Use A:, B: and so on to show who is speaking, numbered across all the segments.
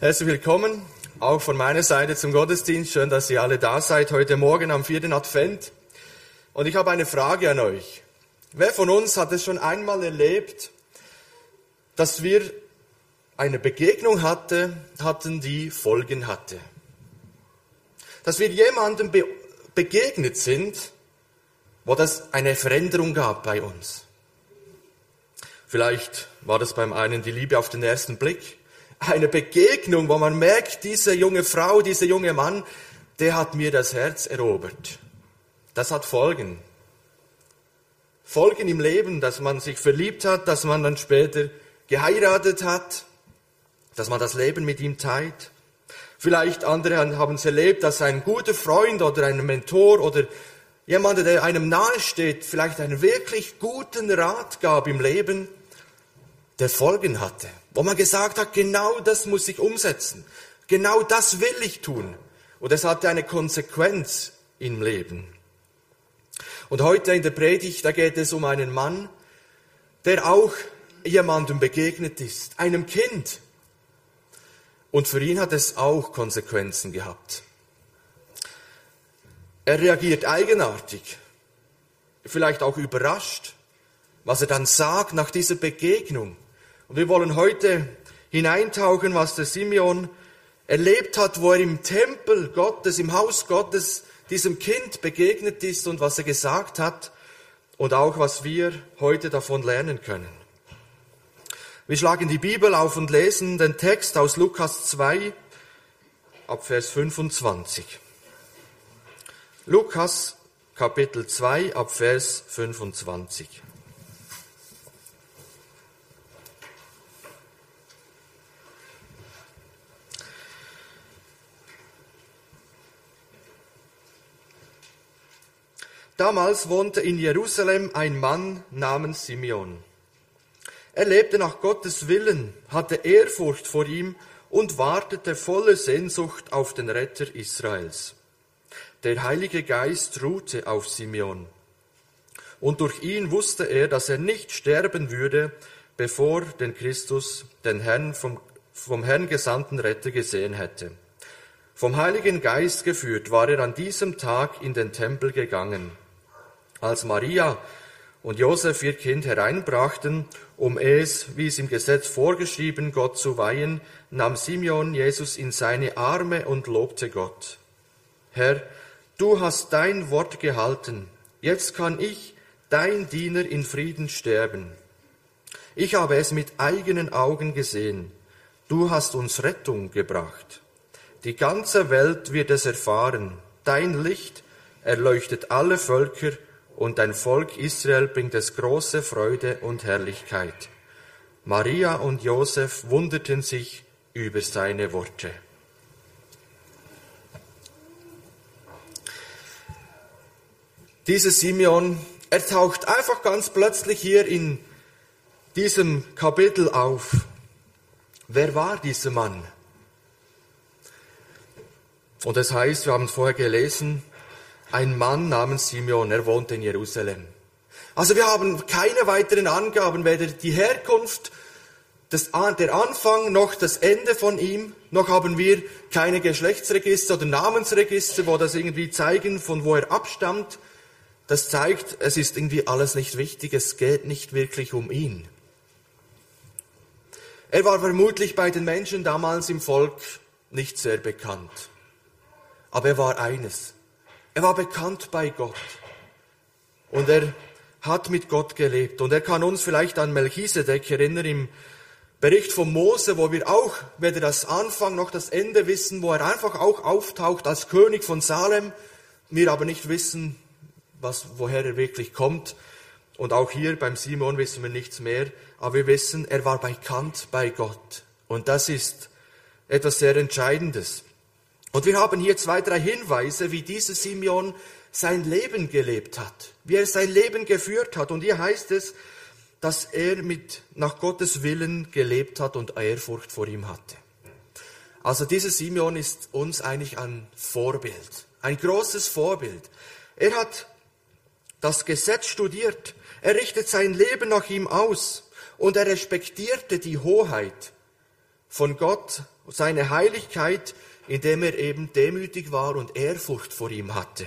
A: Herzlich willkommen, auch von meiner Seite zum Gottesdienst. Schön, dass ihr alle da seid heute Morgen am vierten Advent. Und ich habe eine Frage an euch. Wer von uns hat es schon einmal erlebt, dass wir eine Begegnung hatte, hatten, die Folgen hatte? Dass wir jemandem be begegnet sind, wo das eine Veränderung gab bei uns. Vielleicht war das beim einen die Liebe auf den ersten Blick, eine Begegnung, wo man merkt, diese junge Frau, dieser junge Mann, der hat mir das Herz erobert. Das hat Folgen. Folgen im Leben, dass man sich verliebt hat, dass man dann später geheiratet hat, dass man das Leben mit ihm teilt. Vielleicht andere haben es erlebt, dass ein guter Freund oder ein Mentor oder jemand, der einem nahesteht, vielleicht einen wirklich guten Rat gab im Leben, der Folgen hatte, wo man gesagt hat, genau das muss ich umsetzen, genau das will ich tun. Und es hatte eine Konsequenz im Leben. Und heute in der Predigt, da geht es um einen Mann, der auch jemandem begegnet ist, einem Kind, und für ihn hat es auch Konsequenzen gehabt. Er reagiert eigenartig, vielleicht auch überrascht, was er dann sagt nach dieser Begegnung. Und wir wollen heute hineintauchen, was der Simeon erlebt hat, wo er im Tempel Gottes, im Haus Gottes diesem Kind begegnet ist und was er gesagt hat und auch was wir heute davon lernen können. Wir schlagen die Bibel auf und lesen den Text aus Lukas 2 ab Vers 25. Lukas Kapitel 2 ab Vers 25. Damals wohnte in Jerusalem ein Mann namens Simeon. Er lebte nach Gottes Willen, hatte Ehrfurcht vor ihm und wartete voller Sehnsucht auf den Retter Israels. Der Heilige Geist ruhte auf Simeon. Und durch ihn wusste er, dass er nicht sterben würde, bevor den Christus, den Herrn vom, vom Herrn gesandten Retter gesehen hätte. Vom Heiligen Geist geführt war er an diesem Tag in den Tempel gegangen. Als Maria und Josef ihr Kind hereinbrachten, um es, wie es im Gesetz vorgeschrieben, Gott zu weihen, nahm Simeon Jesus in seine Arme und lobte Gott. Herr, du hast dein Wort gehalten, jetzt kann ich, dein Diener, in Frieden sterben. Ich habe es mit eigenen Augen gesehen. Du hast uns Rettung gebracht. Die ganze Welt wird es erfahren. Dein Licht erleuchtet alle Völker und dein Volk Israel bringt es große Freude und Herrlichkeit. Maria und Josef wunderten sich über seine Worte. Dieser Simeon, er taucht einfach ganz plötzlich hier in diesem Kapitel auf. Wer war dieser Mann? Und es heißt, wir haben es vorher gelesen, ein Mann namens Simeon, er wohnt in Jerusalem. Also wir haben keine weiteren Angaben, weder die Herkunft, das, der Anfang noch das Ende von ihm, noch haben wir keine Geschlechtsregister oder Namensregister, wo das irgendwie zeigen, von wo er abstammt. Das zeigt, es ist irgendwie alles nicht wichtig, es geht nicht wirklich um ihn. Er war vermutlich bei den Menschen damals im Volk nicht sehr bekannt. Aber er war eines, er war bekannt bei Gott. Und er hat mit Gott gelebt. Und er kann uns vielleicht an Melchisedek erinnern im Bericht von Mose, wo wir auch weder das Anfang noch das Ende wissen, wo er einfach auch auftaucht als König von Salem, wir aber nicht wissen, was, woher er wirklich kommt. Und auch hier beim Simon wissen wir nichts mehr, aber wir wissen, er war bekannt bei Gott. Und das ist etwas sehr Entscheidendes. Und wir haben hier zwei, drei Hinweise, wie dieser Simeon sein Leben gelebt hat, wie er sein Leben geführt hat. Und hier heißt es, dass er mit nach Gottes Willen gelebt hat und Ehrfurcht vor ihm hatte. Also dieser Simeon ist uns eigentlich ein Vorbild, ein großes Vorbild. Er hat das Gesetz studiert, er richtet sein Leben nach ihm aus und er respektierte die Hoheit von Gott seine Heiligkeit, indem er eben demütig war und Ehrfurcht vor ihm hatte.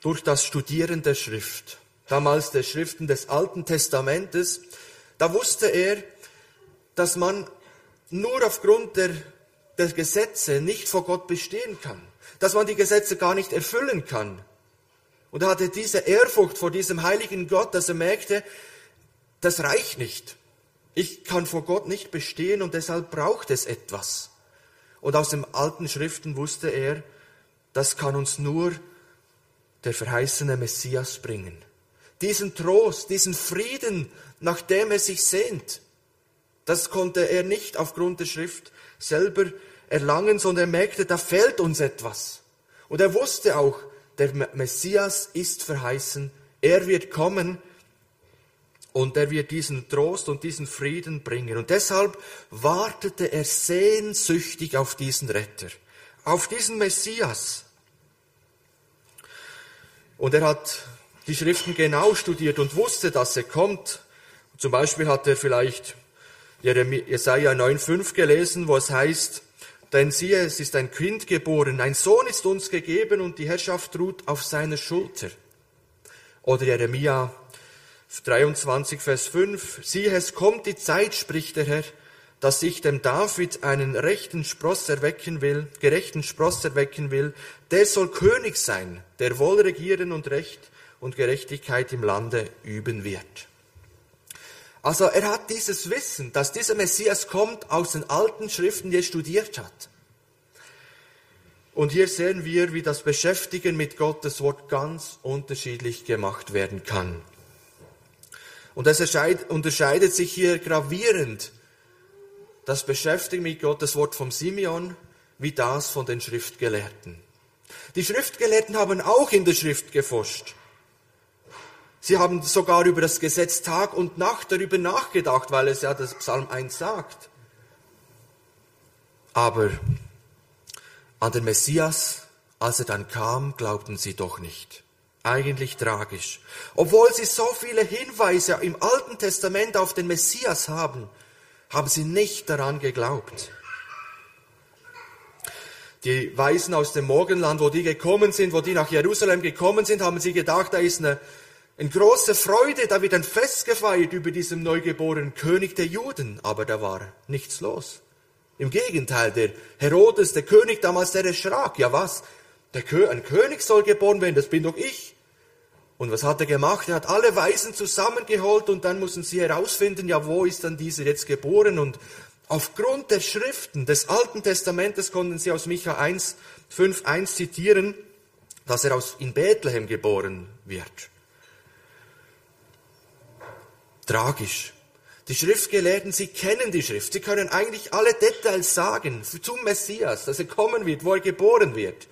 A: Durch das Studieren der Schrift, damals der Schriften des Alten Testamentes, da wusste er, dass man nur aufgrund der, der Gesetze nicht vor Gott bestehen kann, dass man die Gesetze gar nicht erfüllen kann. Und er hatte diese Ehrfurcht vor diesem heiligen Gott, dass er merkte, das reicht nicht. Ich kann vor Gott nicht bestehen und deshalb braucht es etwas. Und aus den alten Schriften wusste er, das kann uns nur der verheißene Messias bringen. Diesen Trost, diesen Frieden, nach dem er sich sehnt. Das konnte er nicht aufgrund der Schrift selber erlangen, sondern er merkte, da fehlt uns etwas. Und er wusste auch, der Messias ist verheißen, er wird kommen und er wird diesen Trost und diesen Frieden bringen. Und deshalb wartete er sehnsüchtig auf diesen Retter, auf diesen Messias. Und er hat die Schriften genau studiert und wusste, dass er kommt. Zum Beispiel hat er vielleicht Jesaja 9,5 gelesen, wo es heißt, denn siehe, es ist ein Kind geboren, ein Sohn ist uns gegeben und die Herrschaft ruht auf seiner Schulter. Oder Jeremia 23, Vers 5. Siehe, es kommt die Zeit, spricht der Herr, dass ich dem David einen rechten Spross erwecken will, gerechten Spross erwecken will, der soll König sein, der wohl regieren und Recht und Gerechtigkeit im Lande üben wird. Also er hat dieses Wissen, dass dieser Messias kommt aus den alten Schriften, die er studiert hat. Und hier sehen wir, wie das Beschäftigen mit Gottes Wort ganz unterschiedlich gemacht werden kann. Und es unterscheidet sich hier gravierend das Beschäftigen mit Gottes Wort vom Simeon wie das von den Schriftgelehrten. Die Schriftgelehrten haben auch in der Schrift geforscht. Sie haben sogar über das Gesetz Tag und Nacht darüber nachgedacht, weil es ja das Psalm 1 sagt. Aber an den Messias, als er dann kam, glaubten sie doch nicht. Eigentlich tragisch. Obwohl sie so viele Hinweise im Alten Testament auf den Messias haben, haben sie nicht daran geglaubt. Die Weisen aus dem Morgenland, wo die gekommen sind, wo die nach Jerusalem gekommen sind, haben sie gedacht, da ist eine, eine große Freude, da wird ein Fest gefeiert über diesem neugeborenen König der Juden. Aber da war nichts los. Im Gegenteil, der Herodes, der König damals, der erschrak. Ja was? Der Kö ein König soll geboren werden, das bin doch ich. Und was hat er gemacht? Er hat alle Weisen zusammengeholt und dann mussten sie herausfinden, ja, wo ist dann dieser jetzt geboren? Und aufgrund der Schriften des Alten Testamentes konnten sie aus Micha 1, 5, 1 zitieren, dass er aus, in Bethlehem geboren wird. Tragisch. Die Schriftgelehrten, sie kennen die Schrift. Sie können eigentlich alle Details sagen zum Messias, dass er kommen wird, wo er geboren wird.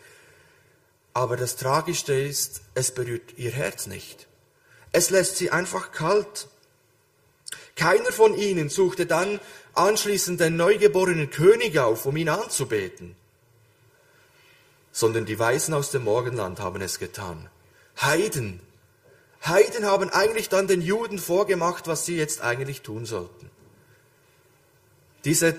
A: Aber das Tragischste ist, es berührt ihr Herz nicht. Es lässt sie einfach kalt. Keiner von ihnen suchte dann anschließend den neugeborenen König auf, um ihn anzubeten, sondern die Weisen aus dem Morgenland haben es getan. Heiden. Heiden haben eigentlich dann den Juden vorgemacht, was sie jetzt eigentlich tun sollten. Diese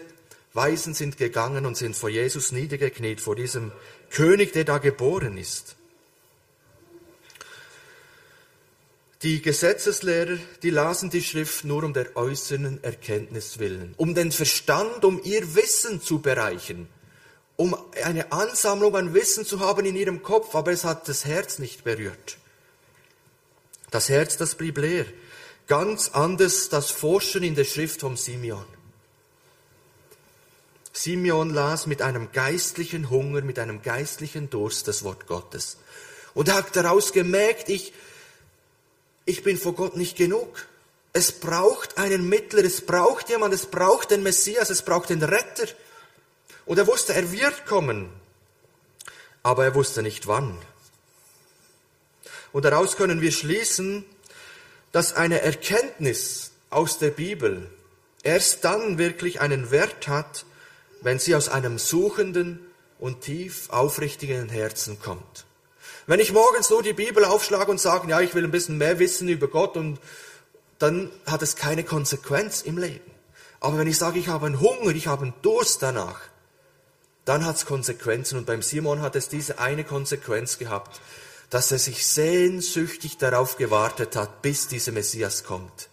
A: Weisen sind gegangen und sind vor Jesus niedergekniet, vor diesem König, der da geboren ist. Die Gesetzeslehrer, die lasen die Schrift nur um der äußeren Erkenntnis willen, um den Verstand, um ihr Wissen zu bereichen, um eine Ansammlung an Wissen zu haben in ihrem Kopf, aber es hat das Herz nicht berührt. Das Herz, das blieb leer. Ganz anders das Forschen in der Schrift vom Simeon. Simeon las mit einem geistlichen Hunger, mit einem geistlichen Durst das Wort Gottes. Und er hat daraus gemerkt, ich, ich bin vor Gott nicht genug. Es braucht einen Mittler, es braucht jemand, es braucht den Messias, es braucht den Retter. Und er wusste, er wird kommen, aber er wusste nicht wann. Und daraus können wir schließen, dass eine Erkenntnis aus der Bibel erst dann wirklich einen Wert hat, wenn sie aus einem suchenden und tief aufrichtigen Herzen kommt. Wenn ich morgens nur die Bibel aufschlage und sage, ja, ich will ein bisschen mehr wissen über Gott und dann hat es keine Konsequenz im Leben. Aber wenn ich sage, ich habe einen Hunger, ich habe einen Durst danach, dann hat es Konsequenzen. Und beim Simon hat es diese eine Konsequenz gehabt, dass er sich sehnsüchtig darauf gewartet hat, bis dieser Messias kommt.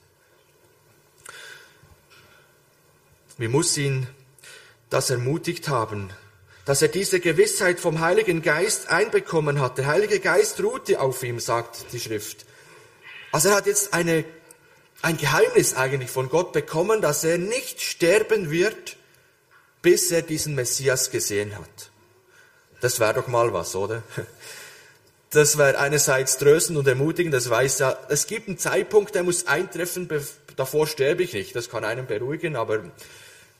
A: Wie muss ihn das ermutigt haben, dass er diese Gewissheit vom Heiligen Geist einbekommen hat. Der Heilige Geist ruhte auf ihm, sagt die Schrift. Also er hat jetzt eine, ein Geheimnis eigentlich von Gott bekommen, dass er nicht sterben wird, bis er diesen Messias gesehen hat. Das wäre doch mal was, oder? Das wäre einerseits tröstend und ermutigend, das weiß ja, es gibt einen Zeitpunkt, der muss eintreffen, davor sterbe ich nicht. Das kann einen beruhigen, aber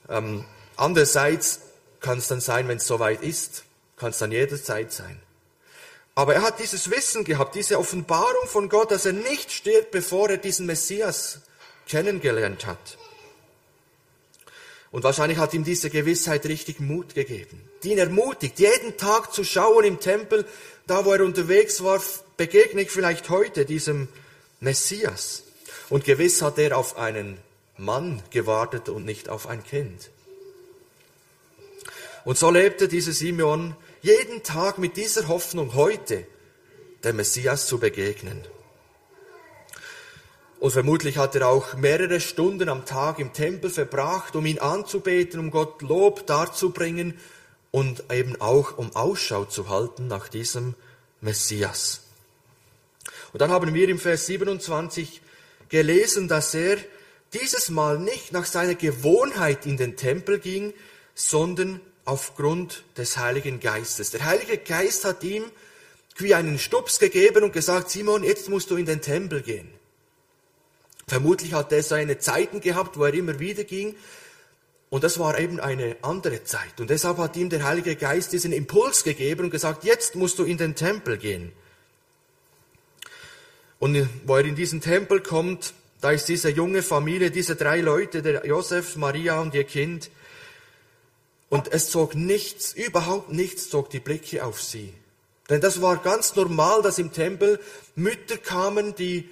A: ähm, andererseits kann es dann sein, wenn es soweit ist, kann es dann jederzeit sein. Aber er hat dieses Wissen gehabt, diese Offenbarung von Gott, dass er nicht stirbt, bevor er diesen Messias kennengelernt hat. Und wahrscheinlich hat ihm diese Gewissheit richtig Mut gegeben. Die ihn ermutigt, jeden Tag zu schauen im Tempel, da wo er unterwegs war, begegne ich vielleicht heute diesem Messias. Und gewiss hat er auf einen Mann gewartet und nicht auf ein Kind. Und so lebte dieser Simeon jeden Tag mit dieser Hoffnung, heute dem Messias zu begegnen. Und vermutlich hat er auch mehrere Stunden am Tag im Tempel verbracht, um ihn anzubeten, um Gott Lob darzubringen und eben auch um Ausschau zu halten nach diesem Messias. Und dann haben wir im Vers 27 gelesen, dass er dieses Mal nicht nach seiner Gewohnheit in den Tempel ging, sondern aufgrund des Heiligen Geistes. Der Heilige Geist hat ihm wie einen Stups gegeben und gesagt, Simon, jetzt musst du in den Tempel gehen. Vermutlich hat er seine Zeiten gehabt, wo er immer wieder ging. Und das war eben eine andere Zeit. Und deshalb hat ihm der Heilige Geist diesen Impuls gegeben und gesagt, jetzt musst du in den Tempel gehen. Und wo er in diesen Tempel kommt, da ist diese junge Familie, diese drei Leute, der Josef, Maria und ihr Kind, und es zog nichts, überhaupt nichts zog die Blicke auf sie. Denn das war ganz normal, dass im Tempel Mütter kamen, die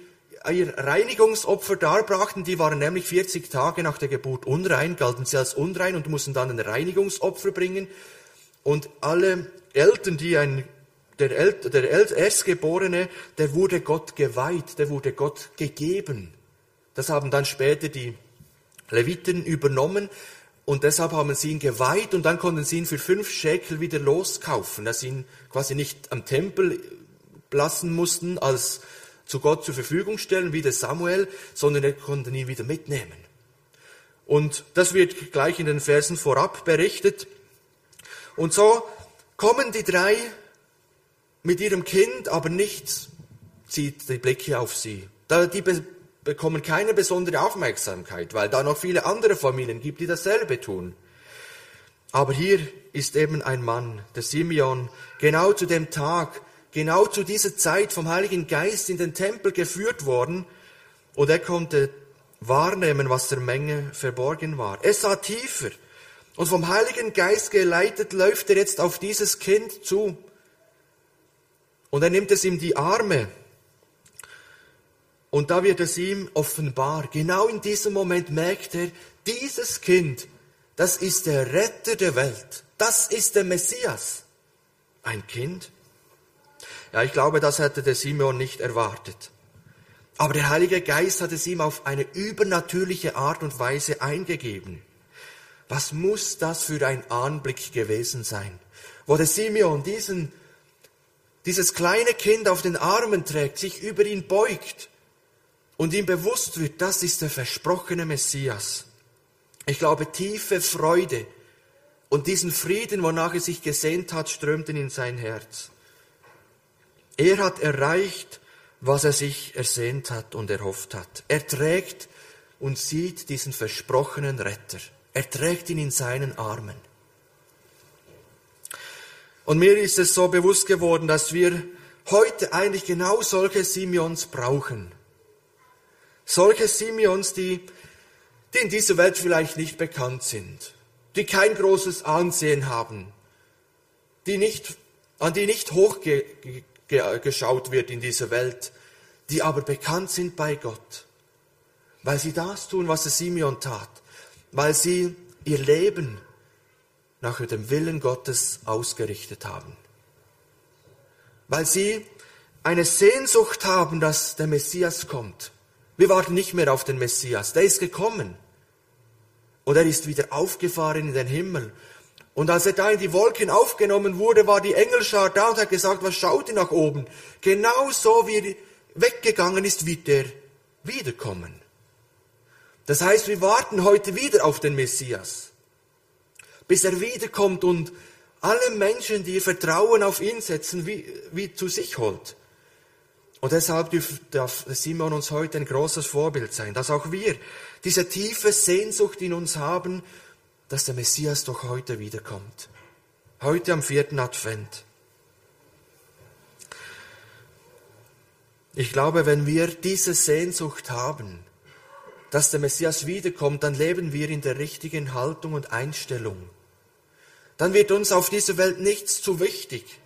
A: ihr Reinigungsopfer darbrachten. Die waren nämlich 40 Tage nach der Geburt unrein, galten sie als unrein und mussten dann ein Reinigungsopfer bringen. Und alle Eltern, die ein, der, El, der Erstgeborene, der wurde Gott geweiht, der wurde Gott gegeben. Das haben dann später die Leviten übernommen. Und deshalb haben sie ihn geweiht und dann konnten sie ihn für fünf Schäkel wieder loskaufen, dass sie ihn quasi nicht am Tempel lassen mussten, als zu Gott zur Verfügung stellen, wie der Samuel, sondern er konnten ihn wieder mitnehmen. Und das wird gleich in den Versen vorab berichtet. Und so kommen die drei mit ihrem Kind, aber nichts zieht die Blicke auf sie. Die bekommen keine besondere Aufmerksamkeit, weil da noch viele andere Familien gibt, die dasselbe tun. Aber hier ist eben ein Mann, der Simeon, genau zu dem Tag, genau zu dieser Zeit vom Heiligen Geist in den Tempel geführt worden und er konnte wahrnehmen, was der Menge verborgen war. Er sah tiefer und vom Heiligen Geist geleitet läuft er jetzt auf dieses Kind zu und er nimmt es ihm die Arme und da wird es ihm offenbar. Genau in diesem Moment merkt er, dieses Kind, das ist der Retter der Welt. Das ist der Messias. Ein Kind? Ja, ich glaube, das hätte der Simeon nicht erwartet. Aber der Heilige Geist hat es ihm auf eine übernatürliche Art und Weise eingegeben. Was muss das für ein Anblick gewesen sein, wo der Simeon diesen, dieses kleine Kind auf den Armen trägt, sich über ihn beugt und ihm bewusst wird, das ist der versprochene Messias. Ich glaube, tiefe Freude und diesen Frieden, wonach er sich gesehnt hat, strömten in sein Herz. Er hat erreicht, was er sich ersehnt hat und erhofft hat. Er trägt und sieht diesen versprochenen Retter. Er trägt ihn in seinen Armen. Und mir ist es so bewusst geworden, dass wir heute eigentlich genau solche Simeons brauchen. Solche Simeons, die, die in dieser Welt vielleicht nicht bekannt sind, die kein großes Ansehen haben, die nicht, an die nicht hochgeschaut wird in dieser Welt, die aber bekannt sind bei Gott, weil sie das tun, was der Simeon tat, weil sie ihr Leben nach dem Willen Gottes ausgerichtet haben. Weil sie eine Sehnsucht haben, dass der Messias kommt. Wir warten nicht mehr auf den Messias, der ist gekommen. Und er ist wieder aufgefahren in den Himmel. Und als er da in die Wolken aufgenommen wurde, war die Engelschar da und hat gesagt, was schaut ihr nach oben? Genau so wie er weggegangen ist, wird er wiederkommen. Das heißt, wir warten heute wieder auf den Messias, bis er wiederkommt und alle Menschen, die ihr Vertrauen auf ihn setzen, wie, wie zu sich holt. Und deshalb darf Simon uns heute ein großes Vorbild sein, dass auch wir diese tiefe Sehnsucht in uns haben, dass der Messias doch heute wiederkommt. Heute am vierten Advent. Ich glaube, wenn wir diese Sehnsucht haben, dass der Messias wiederkommt, dann leben wir in der richtigen Haltung und Einstellung. Dann wird uns auf dieser Welt nichts zu wichtig,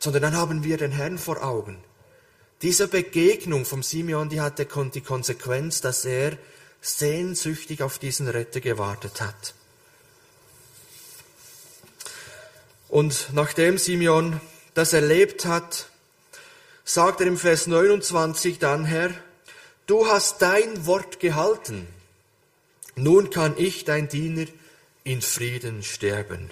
A: sondern dann haben wir den Herrn vor Augen. Diese Begegnung vom Simeon, die hatte die Konsequenz, dass er sehnsüchtig auf diesen Retter gewartet hat. Und nachdem Simeon das erlebt hat, sagt er im Vers 29 dann, Herr, du hast dein Wort gehalten. Nun kann ich, dein Diener, in Frieden sterben.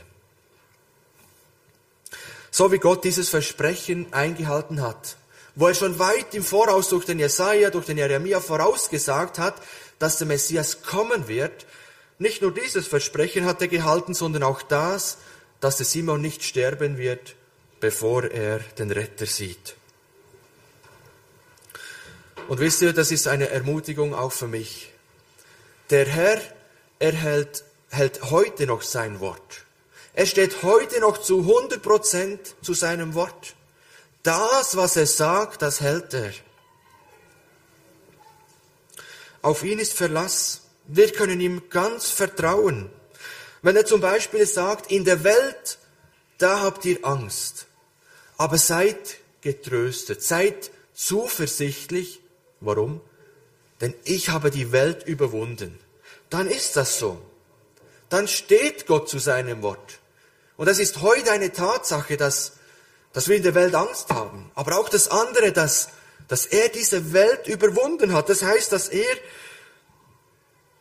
A: So wie Gott dieses Versprechen eingehalten hat, wo er schon weit im Voraus durch den Jesaja, durch den Jeremia vorausgesagt hat, dass der Messias kommen wird. Nicht nur dieses Versprechen hat er gehalten, sondern auch das, dass der Simon nicht sterben wird, bevor er den Retter sieht. Und wisst ihr, das ist eine Ermutigung auch für mich. Der Herr erhält hält heute noch sein Wort. Er steht heute noch zu 100 Prozent zu seinem Wort. Das, was er sagt, das hält er. Auf ihn ist Verlass. Wir können ihm ganz vertrauen. Wenn er zum Beispiel sagt, in der Welt, da habt ihr Angst. Aber seid getröstet, seid zuversichtlich. Warum? Denn ich habe die Welt überwunden. Dann ist das so. Dann steht Gott zu seinem Wort. Und es ist heute eine Tatsache, dass, dass wir in der Welt Angst haben. Aber auch das andere, dass dass er diese Welt überwunden hat. Das heißt, dass er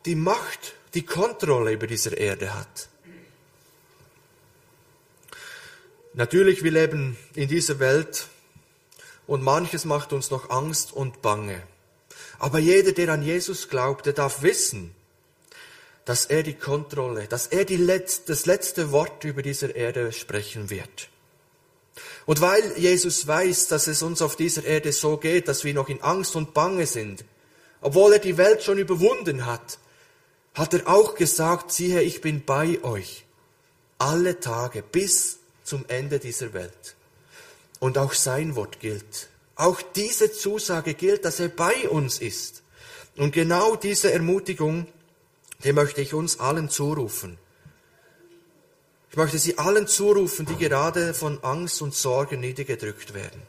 A: die Macht, die Kontrolle über dieser Erde hat. Natürlich, wir leben in dieser Welt und manches macht uns noch Angst und Bange. Aber jeder, der an Jesus glaubt, der darf wissen, dass er die Kontrolle, dass er die Letz-, das letzte Wort über dieser Erde sprechen wird. Und weil Jesus weiß, dass es uns auf dieser Erde so geht, dass wir noch in Angst und Bange sind, obwohl er die Welt schon überwunden hat, hat er auch gesagt, siehe, ich bin bei euch alle Tage bis zum Ende dieser Welt. Und auch sein Wort gilt. Auch diese Zusage gilt, dass er bei uns ist. Und genau diese Ermutigung, die möchte ich uns allen zurufen. Ich möchte sie allen zurufen, die gerade von Angst und Sorgen niedergedrückt werden.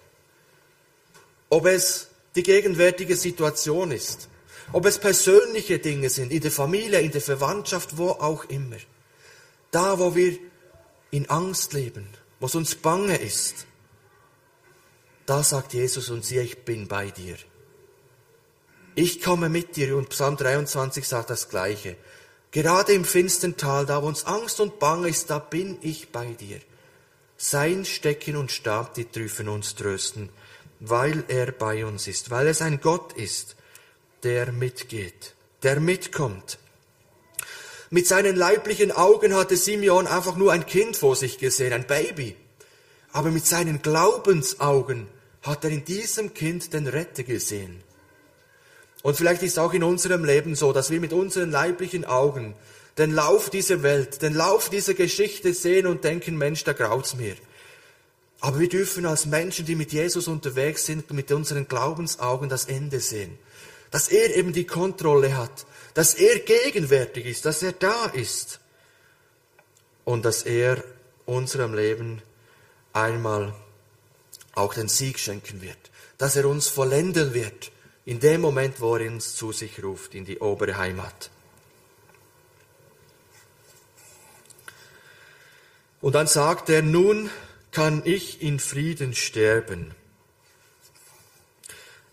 A: Ob es die gegenwärtige Situation ist, ob es persönliche Dinge sind, in der Familie, in der Verwandtschaft, wo auch immer. Da, wo wir in Angst leben, wo es uns bange ist, da sagt Jesus siehe, ich bin bei dir. Ich komme mit dir und Psalm 23 sagt das Gleiche. Gerade im finstern Tal, da wo uns Angst und Bang ist, da bin ich bei dir. Sein Stecken und Stab, die dürfen uns trösten, weil er bei uns ist, weil es ein Gott ist, der mitgeht, der mitkommt. Mit seinen leiblichen Augen hatte Simeon einfach nur ein Kind vor sich gesehen, ein Baby. Aber mit seinen Glaubensaugen hat er in diesem Kind den Retter gesehen. Und vielleicht ist es auch in unserem Leben so, dass wir mit unseren leiblichen Augen den Lauf dieser Welt, den Lauf dieser Geschichte sehen und denken, Mensch, da graut's mir. Aber wir dürfen als Menschen, die mit Jesus unterwegs sind, mit unseren Glaubensaugen das Ende sehen. Dass er eben die Kontrolle hat, dass er gegenwärtig ist, dass er da ist und dass er unserem Leben einmal auch den Sieg schenken wird, dass er uns vollenden wird in dem Moment, wo er uns zu sich ruft, in die obere Heimat. Und dann sagt er, nun kann ich in Frieden sterben.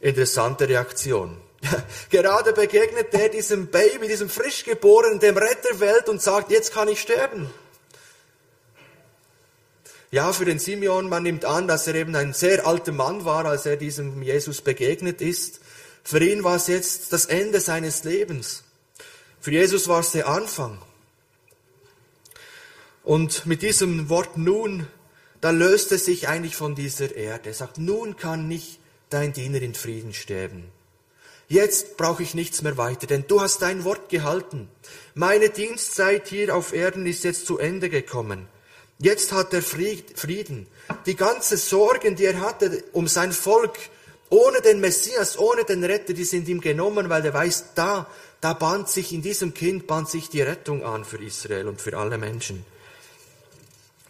A: Interessante Reaktion. Gerade begegnet er diesem Baby, diesem Frischgeborenen, dem Retterwelt und sagt, jetzt kann ich sterben. Ja, für den Simeon, man nimmt an, dass er eben ein sehr alter Mann war, als er diesem Jesus begegnet ist. Für ihn war es jetzt das Ende seines Lebens. Für Jesus war es der Anfang. Und mit diesem Wort nun, da löst er sich eigentlich von dieser Erde. Er sagt, nun kann ich dein Diener in Frieden sterben. Jetzt brauche ich nichts mehr weiter, denn du hast dein Wort gehalten. Meine Dienstzeit hier auf Erden ist jetzt zu Ende gekommen. Jetzt hat er Frieden. Die ganze Sorgen, die er hatte um sein Volk, ohne den Messias, ohne den Retter, die sind ihm genommen, weil er weiß, da, da band sich in diesem Kind, band sich die Rettung an für Israel und für alle Menschen.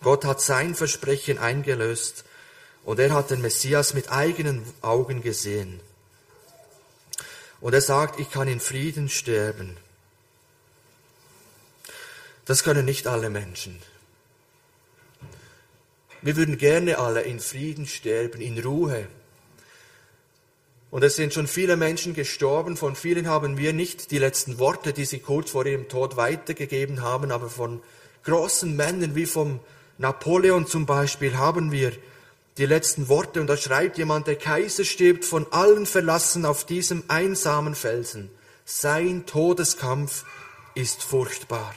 A: Gott hat sein Versprechen eingelöst und er hat den Messias mit eigenen Augen gesehen. Und er sagt, ich kann in Frieden sterben. Das können nicht alle Menschen. Wir würden gerne alle in Frieden sterben, in Ruhe. Und es sind schon viele Menschen gestorben, von vielen haben wir nicht die letzten Worte, die sie kurz vor ihrem Tod weitergegeben haben, aber von großen Männern wie vom Napoleon zum Beispiel haben wir die letzten Worte und da schreibt jemand, der Kaiser stirbt von allen verlassen auf diesem einsamen Felsen. Sein Todeskampf ist furchtbar.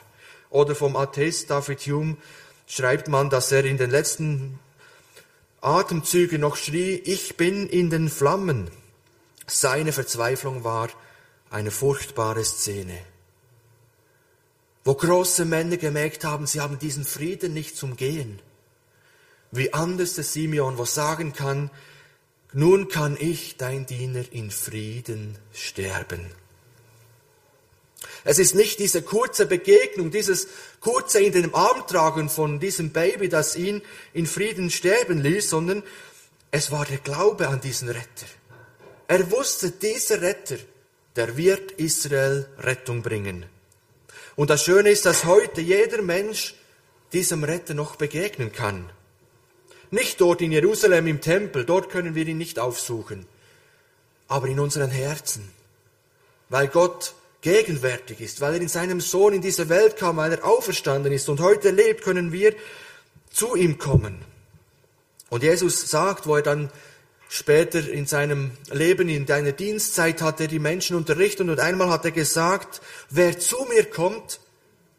A: Oder vom Atheist David Hume schreibt man, dass er in den letzten Atemzügen noch schrie, ich bin in den Flammen. Seine Verzweiflung war eine furchtbare Szene wo große Männer gemerkt haben, sie haben diesen Frieden nicht zum Gehen. Wie anders der Simeon, wo sagen kann, nun kann ich, dein Diener, in Frieden sterben. Es ist nicht diese kurze Begegnung, dieses kurze in den Arm tragen von diesem Baby, das ihn in Frieden sterben ließ, sondern es war der Glaube an diesen Retter. Er wusste, dieser Retter, der wird Israel Rettung bringen. Und das Schöne ist, dass heute jeder Mensch diesem Retter noch begegnen kann. Nicht dort in Jerusalem im Tempel, dort können wir ihn nicht aufsuchen, aber in unseren Herzen, weil Gott gegenwärtig ist, weil er in seinem Sohn in diese Welt kam, weil er auferstanden ist und heute lebt, können wir zu ihm kommen. Und Jesus sagt, wo er dann Später in seinem Leben, in seiner Dienstzeit hat er die Menschen unterrichtet und einmal hat er gesagt, wer zu mir kommt,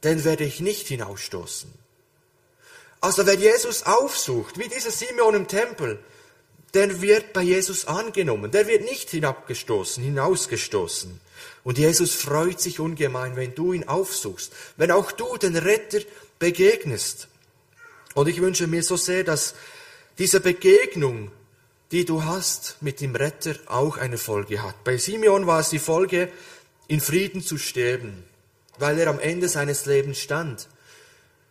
A: den werde ich nicht hinausstoßen. Also wer Jesus aufsucht, wie dieser Simeon im Tempel, der wird bei Jesus angenommen, der wird nicht hinabgestoßen, hinausgestoßen. Und Jesus freut sich ungemein, wenn du ihn aufsuchst, wenn auch du den Retter begegnest. Und ich wünsche mir so sehr, dass diese Begegnung die du hast mit dem Retter, auch eine Folge hat. Bei Simeon war es die Folge, in Frieden zu sterben, weil er am Ende seines Lebens stand.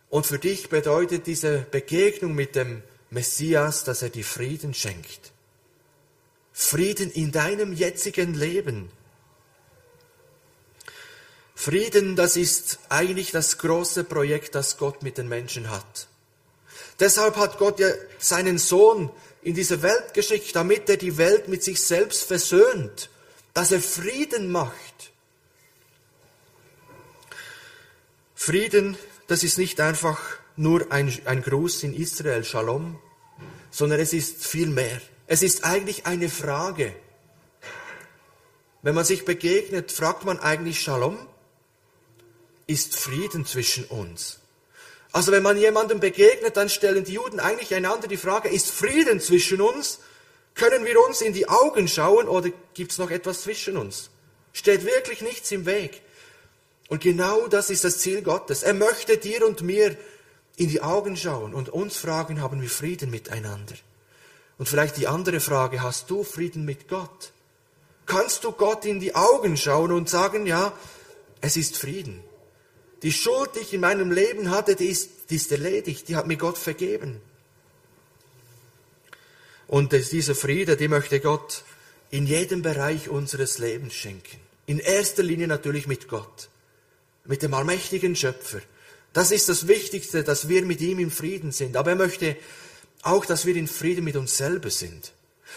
A: Und für dich bedeutet diese Begegnung mit dem Messias, dass er dir Frieden schenkt. Frieden in deinem jetzigen Leben. Frieden, das ist eigentlich das große Projekt, das Gott mit den Menschen hat. Deshalb hat Gott ja seinen Sohn in diese Welt geschickt, damit er die Welt mit sich selbst versöhnt, dass er Frieden macht. Frieden, das ist nicht einfach nur ein, ein Gruß in Israel, Shalom, sondern es ist viel mehr. Es ist eigentlich eine Frage. Wenn man sich begegnet, fragt man eigentlich Shalom? Ist Frieden zwischen uns? Also wenn man jemandem begegnet, dann stellen die Juden eigentlich einander die Frage, ist Frieden zwischen uns? Können wir uns in die Augen schauen oder gibt es noch etwas zwischen uns? Steht wirklich nichts im Weg. Und genau das ist das Ziel Gottes. Er möchte dir und mir in die Augen schauen und uns fragen, haben wir Frieden miteinander? Und vielleicht die andere Frage, hast du Frieden mit Gott? Kannst du Gott in die Augen schauen und sagen, ja, es ist Frieden. Die Schuld, die ich in meinem Leben hatte, die ist, die ist erledigt, die hat mir Gott vergeben. Und dieser Friede, die möchte Gott in jedem Bereich unseres Lebens schenken. In erster Linie natürlich mit Gott, mit dem allmächtigen Schöpfer, Das ist das Wichtigste, dass wir mit ihm im Frieden sind. Aber er möchte auch, dass wir in Frieden mit uns selber sind.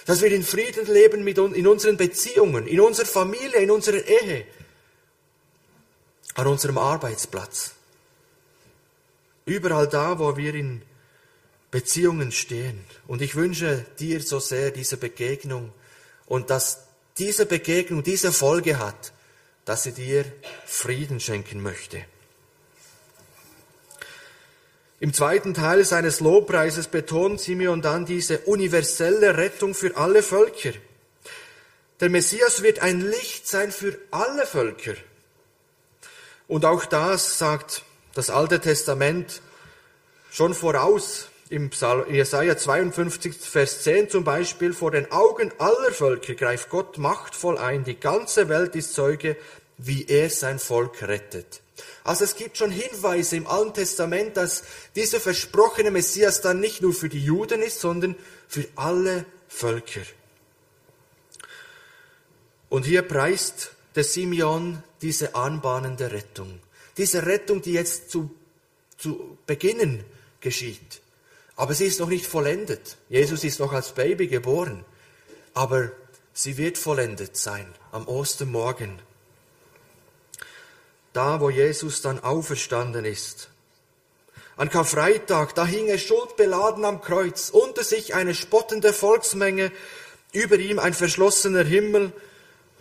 A: Dass wir in Frieden leben mit, in unseren Beziehungen, in unserer Familie, in unserer Ehe, an unserem Arbeitsplatz. Überall da, wo wir in Beziehungen stehen. Und ich wünsche dir so sehr diese Begegnung und dass diese Begegnung diese Folge hat, dass sie dir Frieden schenken möchte. Im zweiten Teil seines Lobpreises betont Simeon dann diese universelle Rettung für alle Völker. Der Messias wird ein Licht sein für alle Völker. Und auch das sagt das Alte Testament schon voraus. Im Jesaja 52, Vers 10 zum Beispiel, vor den Augen aller Völker greift Gott machtvoll ein. Die ganze Welt ist Zeuge, wie er sein Volk rettet. Also es gibt schon Hinweise im Alten Testament, dass dieser versprochene Messias dann nicht nur für die Juden ist, sondern für alle Völker. Und hier preist der Simeon diese anbahnende Rettung. Diese Rettung, die jetzt zu, zu Beginnen geschieht. Aber sie ist noch nicht vollendet. Jesus ist noch als Baby geboren. Aber sie wird vollendet sein am Ostermorgen da wo Jesus dann auferstanden ist. An Karfreitag, da hing er schuldbeladen am Kreuz, unter sich eine spottende Volksmenge, über ihm ein verschlossener Himmel,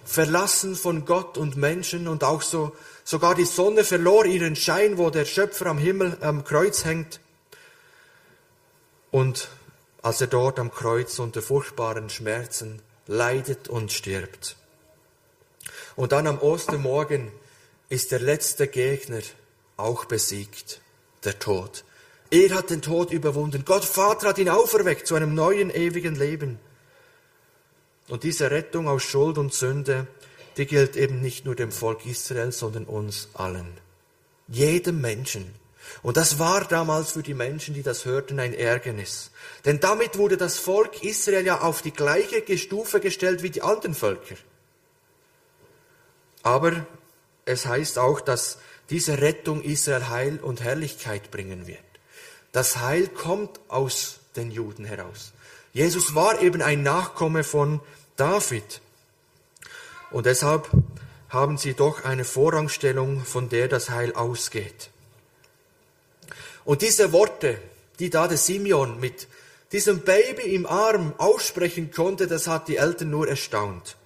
A: verlassen von Gott und Menschen und auch so, sogar die Sonne verlor ihren Schein, wo der Schöpfer am Himmel, am Kreuz hängt. Und als er dort am Kreuz unter furchtbaren Schmerzen leidet und stirbt. Und dann am Ostermorgen ist der letzte Gegner auch besiegt, der Tod. Er hat den Tod überwunden. Gott Vater hat ihn auferweckt zu einem neuen ewigen Leben. Und diese Rettung aus Schuld und Sünde, die gilt eben nicht nur dem Volk Israel, sondern uns allen. Jedem Menschen. Und das war damals für die Menschen, die das hörten, ein Ärgernis. Denn damit wurde das Volk Israel ja auf die gleiche Stufe gestellt wie die anderen Völker. Aber es heißt auch, dass diese Rettung Israel Heil und Herrlichkeit bringen wird. Das Heil kommt aus den Juden heraus. Jesus war eben ein Nachkomme von David. Und deshalb haben sie doch eine Vorrangstellung, von der das Heil ausgeht. Und diese Worte, die da der Simeon mit diesem Baby im Arm aussprechen konnte, das hat die Eltern nur erstaunt.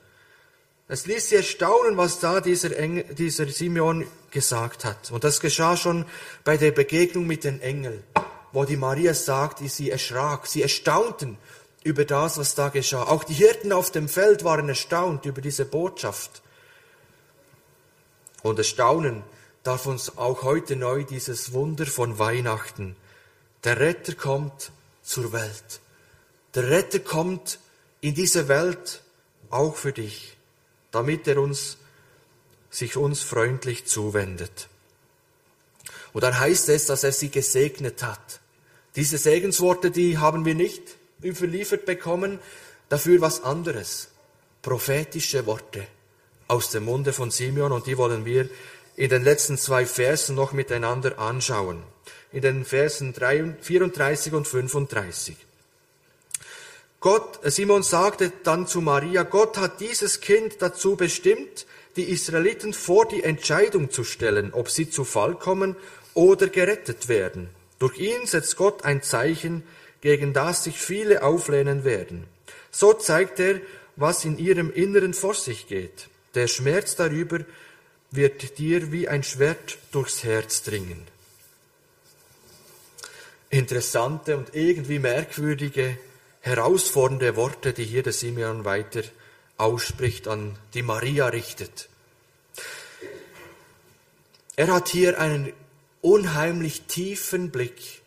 A: Es ließ sie erstaunen, was da dieser, Engel, dieser Simeon gesagt hat. Und das geschah schon bei der Begegnung mit den Engeln, wo die Maria sagt, sie erschrak, sie erstaunten über das, was da geschah. Auch die Hirten auf dem Feld waren erstaunt über diese Botschaft. Und Erstaunen darf uns auch heute neu dieses Wunder von Weihnachten. Der Retter kommt zur Welt. Der Retter kommt in diese Welt auch für dich damit er uns, sich uns freundlich zuwendet. Und dann heißt es, dass er sie gesegnet hat. Diese Segensworte, die haben wir nicht überliefert bekommen, dafür was anderes. Prophetische Worte aus dem Munde von Simeon und die wollen wir in den letzten zwei Versen noch miteinander anschauen. In den Versen 34 und 35. Gott, äh, Simon sagte dann zu Maria, Gott hat dieses Kind dazu bestimmt, die Israeliten vor die Entscheidung zu stellen, ob sie zu Fall kommen oder gerettet werden. Durch ihn setzt Gott ein Zeichen, gegen das sich viele auflehnen werden. So zeigt er, was in ihrem Inneren vor sich geht. Der Schmerz darüber wird dir wie ein Schwert durchs Herz dringen. Interessante und irgendwie merkwürdige herausfordernde Worte, die hier der Simeon weiter ausspricht, an die Maria richtet. Er hat hier einen unheimlich tiefen Blick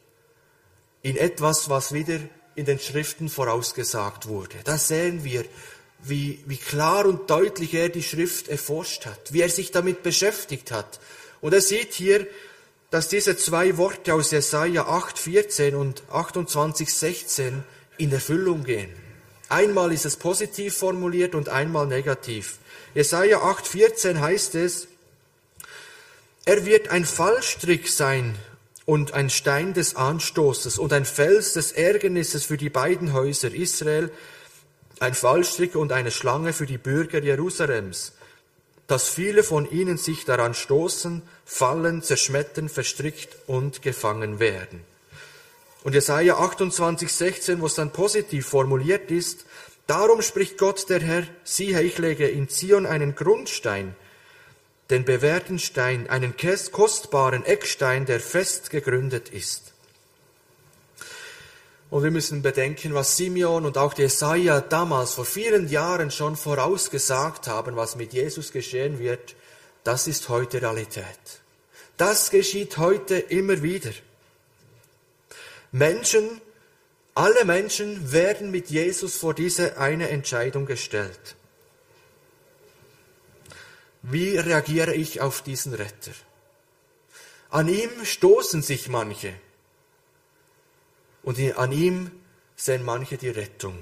A: in etwas, was wieder in den Schriften vorausgesagt wurde. Da sehen wir, wie, wie klar und deutlich er die Schrift erforscht hat, wie er sich damit beschäftigt hat. Und er sieht hier, dass diese zwei Worte aus Jesaja 8, 14 und 28, 16 in Erfüllung gehen. Einmal ist es positiv formuliert und einmal negativ. Jesaja 8,14 heißt es, er wird ein Fallstrick sein und ein Stein des Anstoßes und ein Fels des Ärgernisses für die beiden Häuser Israel, ein Fallstrick und eine Schlange für die Bürger Jerusalems, dass viele von ihnen sich daran stoßen, fallen, zerschmettern, verstrickt und gefangen werden. Und Jesaja 28, 16, wo es dann positiv formuliert ist, darum spricht Gott der Herr, siehe, ich lege in Zion einen Grundstein, den bewährten Stein, einen kostbaren Eckstein, der fest gegründet ist. Und wir müssen bedenken, was Simeon und auch Jesaja damals vor vielen Jahren schon vorausgesagt haben, was mit Jesus geschehen wird. Das ist heute Realität. Das geschieht heute immer wieder. Menschen, alle Menschen werden mit Jesus vor diese eine Entscheidung gestellt. Wie reagiere ich auf diesen Retter? An ihm stoßen sich manche und an ihm sehen manche die Rettung.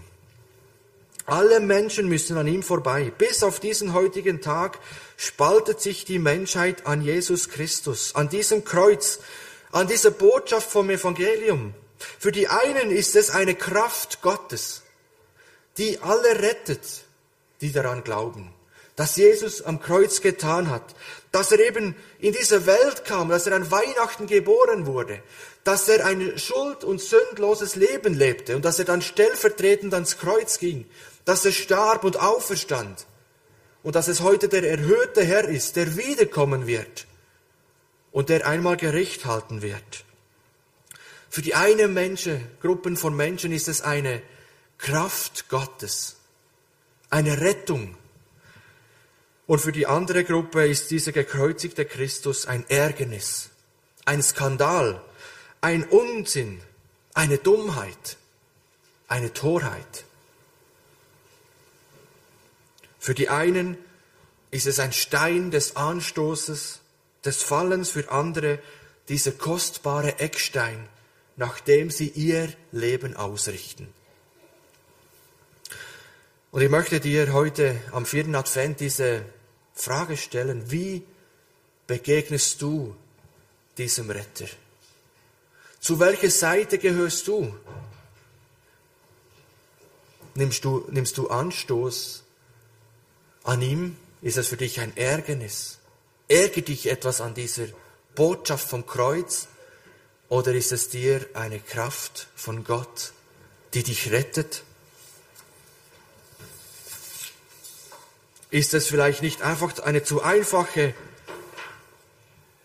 A: Alle Menschen müssen an ihm vorbei. Bis auf diesen heutigen Tag spaltet sich die Menschheit an Jesus Christus, an diesem Kreuz, an dieser Botschaft vom Evangelium. Für die einen ist es eine Kraft Gottes, die alle rettet, die daran glauben das Jesus am Kreuz getan hat, dass er eben in diese Welt kam, dass er an Weihnachten geboren wurde, dass er ein schuld- und sündloses Leben lebte und dass er dann stellvertretend ans Kreuz ging, dass er starb und auferstand und dass es heute der erhöhte Herr ist, der wiederkommen wird und der einmal Gericht halten wird. Für die eine Menschen, Gruppen von Menschen ist es eine Kraft Gottes, eine Rettung, und für die andere Gruppe ist dieser gekreuzigte Christus ein Ärgernis, ein Skandal, ein Unsinn, eine Dummheit, eine Torheit. Für die einen ist es ein Stein des Anstoßes, des Fallens, für andere dieser kostbare Eckstein, nach dem sie ihr Leben ausrichten. Und ich möchte dir heute am vierten Advent diese Frage stellen, wie begegnest du diesem Retter? Zu welcher Seite gehörst du? Nimmst du, nimmst du Anstoß an ihm? Ist es für dich ein Ärgernis? Ärgert dich etwas an dieser Botschaft vom Kreuz? Oder ist es dir eine Kraft von Gott, die dich rettet? Ist es vielleicht nicht einfach eine zu einfache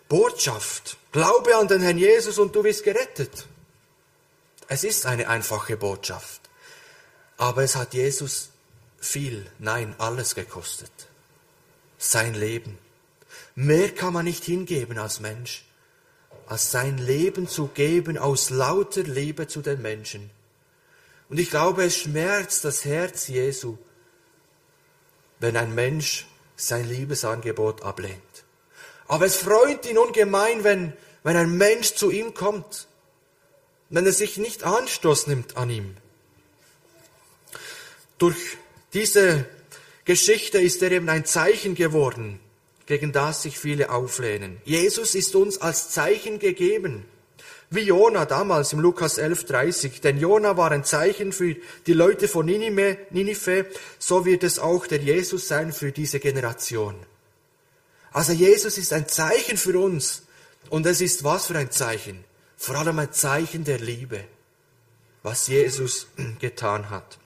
A: Botschaft? Glaube an den Herrn Jesus und du wirst gerettet. Es ist eine einfache Botschaft. Aber es hat Jesus viel, nein, alles gekostet. Sein Leben. Mehr kann man nicht hingeben als Mensch, als sein Leben zu geben aus lauter Liebe zu den Menschen. Und ich glaube, es schmerzt das Herz Jesu, wenn ein Mensch sein Liebesangebot ablehnt. Aber es freut ihn ungemein, wenn, wenn ein Mensch zu ihm kommt, wenn er sich nicht Anstoß nimmt an ihm. Durch diese Geschichte ist er eben ein Zeichen geworden, gegen das sich viele auflehnen. Jesus ist uns als Zeichen gegeben. Wie Jona damals im Lukas 11,30. Denn Jona war ein Zeichen für die Leute von Ninive, so wird es auch der Jesus sein für diese Generation. Also Jesus ist ein Zeichen für uns. Und es ist was für ein Zeichen? Vor allem ein Zeichen der Liebe, was Jesus getan hat.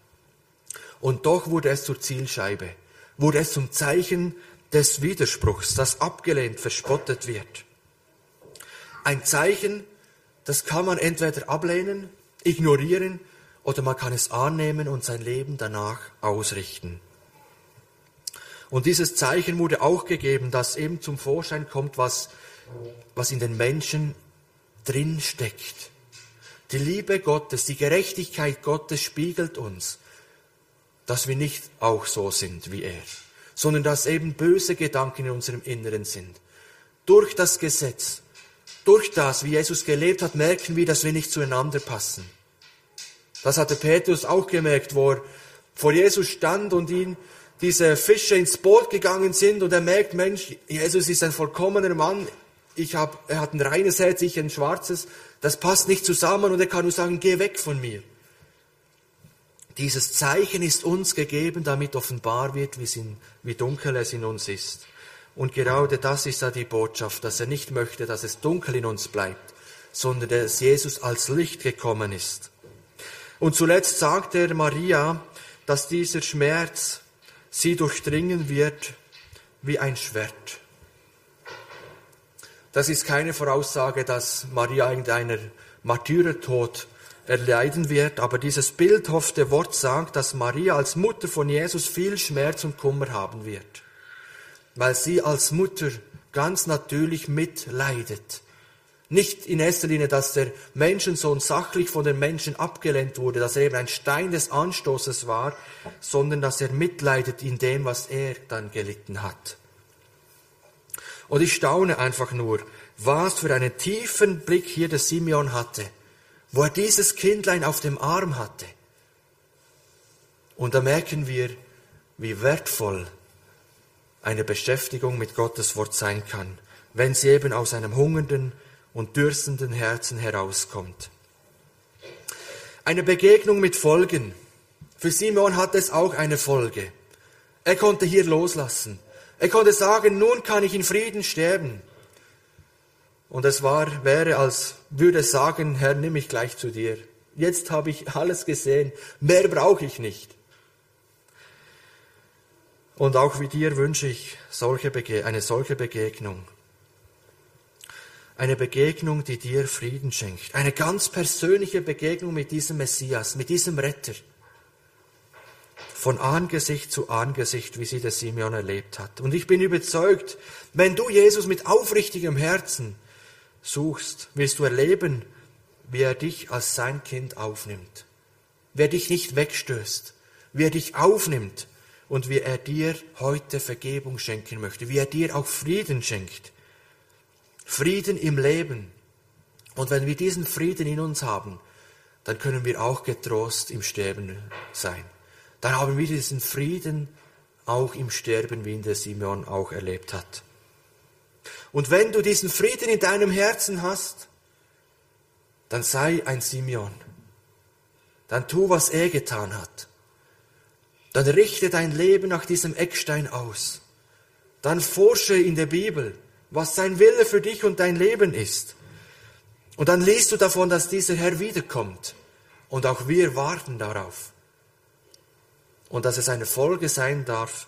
A: Und doch wurde es zur Zielscheibe, wurde es zum Zeichen des Widerspruchs, das abgelehnt, verspottet wird. Ein Zeichen, das kann man entweder ablehnen, ignorieren oder man kann es annehmen und sein Leben danach ausrichten. Und dieses Zeichen wurde auch gegeben, dass eben zum Vorschein kommt, was, was in den Menschen drin steckt. Die Liebe Gottes, die Gerechtigkeit Gottes spiegelt uns, dass wir nicht auch so sind wie er, sondern dass eben böse Gedanken in unserem Inneren sind. Durch das Gesetz, durch das, wie Jesus gelebt hat, merken wir, dass wir nicht zueinander passen. Das hatte Petrus auch gemerkt, wo er vor Jesus stand und ihn diese Fische ins Boot gegangen sind und er merkt, Mensch, Jesus ist ein vollkommener Mann, ich hab, er hat ein reines Herz, ich ein schwarzes, das passt nicht zusammen und er kann nur sagen, geh weg von mir. Dieses Zeichen ist uns gegeben, damit offenbar wird, wie, in, wie dunkel es in uns ist. Und gerade das ist ja die Botschaft, dass er nicht möchte, dass es dunkel in uns bleibt, sondern dass Jesus als Licht gekommen ist. Und zuletzt sagt er Maria, dass dieser Schmerz sie durchdringen wird wie ein Schwert. Das ist keine Voraussage, dass Maria irgendeiner Martyrertod erleiden wird, aber dieses bildhafte Wort sagt, dass Maria als Mutter von Jesus viel Schmerz und Kummer haben wird, weil sie als Mutter ganz natürlich mitleidet. Nicht in erster Linie, dass der Menschensohn sachlich von den Menschen abgelehnt wurde, dass er eben ein Stein des Anstoßes war, sondern dass er mitleidet in dem, was er dann gelitten hat. Und ich staune einfach nur, was für einen tiefen Blick hier der Simeon hatte wo er dieses Kindlein auf dem Arm hatte. Und da merken wir, wie wertvoll eine Beschäftigung mit Gottes Wort sein kann, wenn sie eben aus einem hungernden und dürstenden Herzen herauskommt. Eine Begegnung mit Folgen. Für Simon hat es auch eine Folge. Er konnte hier loslassen. Er konnte sagen, nun kann ich in Frieden sterben. Und es war, wäre, als würde sagen, Herr, nimm mich gleich zu dir. Jetzt habe ich alles gesehen, mehr brauche ich nicht. Und auch wie dir wünsche ich solche eine solche Begegnung. Eine Begegnung, die dir Frieden schenkt. Eine ganz persönliche Begegnung mit diesem Messias, mit diesem Retter. Von Angesicht zu Angesicht, wie sie der Simeon erlebt hat. Und ich bin überzeugt, wenn du Jesus mit aufrichtigem Herzen suchst, wirst du erleben, wie er dich als sein Kind aufnimmt. Wer dich nicht wegstößt, wie er dich aufnimmt und wie er dir heute Vergebung schenken möchte, wie er dir auch Frieden schenkt. Frieden im Leben. Und wenn wir diesen Frieden in uns haben, dann können wir auch getrost im Sterben sein. Dann haben wir diesen Frieden auch im Sterben, wie ihn der Simeon auch erlebt hat. Und wenn du diesen Frieden in deinem Herzen hast, dann sei ein Simeon. Dann tu, was er getan hat. Dann richte dein Leben nach diesem Eckstein aus. Dann forsche in der Bibel, was sein Wille für dich und dein Leben ist. Und dann liest du davon, dass dieser Herr wiederkommt. Und auch wir warten darauf. Und dass es eine Folge sein darf,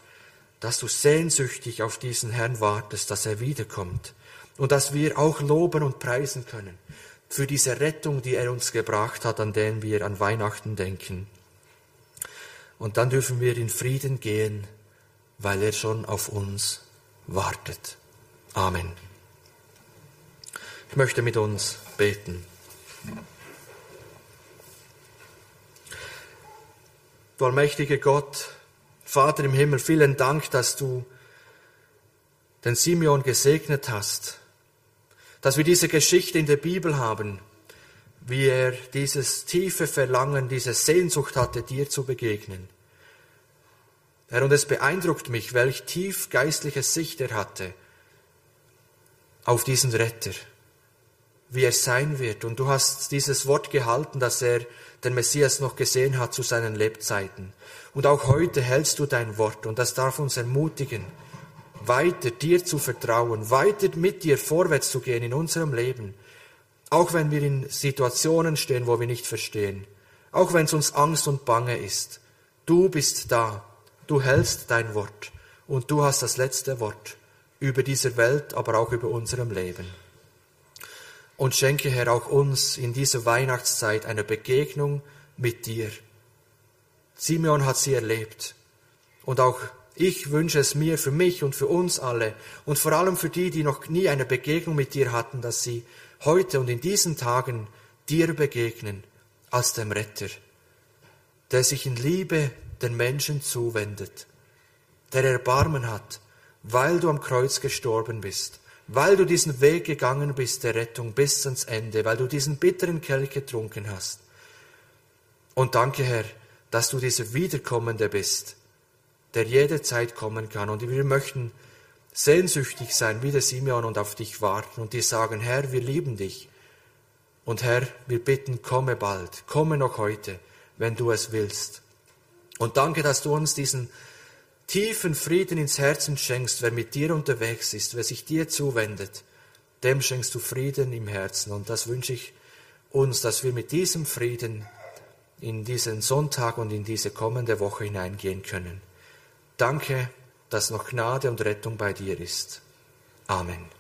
A: dass du sehnsüchtig auf diesen Herrn wartest, dass er wiederkommt und dass wir auch loben und preisen können für diese Rettung, die er uns gebracht hat, an den wir an Weihnachten denken. Und dann dürfen wir in Frieden gehen, weil er schon auf uns wartet. Amen. Ich möchte mit uns beten. Du allmächtige Gott, Vater im Himmel, vielen Dank, dass du den Simeon gesegnet hast, dass wir diese Geschichte in der Bibel haben, wie er dieses tiefe Verlangen, diese Sehnsucht hatte, dir zu begegnen. Herr, und es beeindruckt mich, welch tief geistliche Sicht er hatte auf diesen Retter, wie er sein wird. Und du hast dieses Wort gehalten, dass er den Messias noch gesehen hat zu seinen Lebzeiten. Und auch heute hältst du dein Wort und das darf uns ermutigen, weiter dir zu vertrauen, weiter mit dir vorwärts zu gehen in unserem Leben, auch wenn wir in Situationen stehen, wo wir nicht verstehen, auch wenn es uns Angst und Bange ist. Du bist da, du hältst dein Wort und du hast das letzte Wort über diese Welt, aber auch über unserem Leben. Und schenke, Herr, auch uns in dieser Weihnachtszeit eine Begegnung mit dir. Simeon hat sie erlebt. Und auch ich wünsche es mir für mich und für uns alle und vor allem für die, die noch nie eine Begegnung mit dir hatten, dass sie heute und in diesen Tagen dir begegnen als dem Retter, der sich in Liebe den Menschen zuwendet, der Erbarmen hat, weil du am Kreuz gestorben bist weil du diesen Weg gegangen bist der Rettung bis ans Ende, weil du diesen bitteren Kelch getrunken hast. Und danke, Herr, dass du dieser Wiederkommende bist, der jederzeit kommen kann. Und wir möchten sehnsüchtig sein wie der Simeon und auf dich warten und die sagen, Herr, wir lieben dich. Und Herr, wir bitten, komme bald, komme noch heute, wenn du es willst. Und danke, dass du uns diesen tiefen Frieden ins Herzen schenkst, wer mit dir unterwegs ist, wer sich dir zuwendet, dem schenkst du Frieden im Herzen. Und das wünsche ich uns, dass wir mit diesem Frieden in diesen Sonntag und in diese kommende Woche hineingehen können. Danke, dass noch Gnade und Rettung bei dir ist. Amen.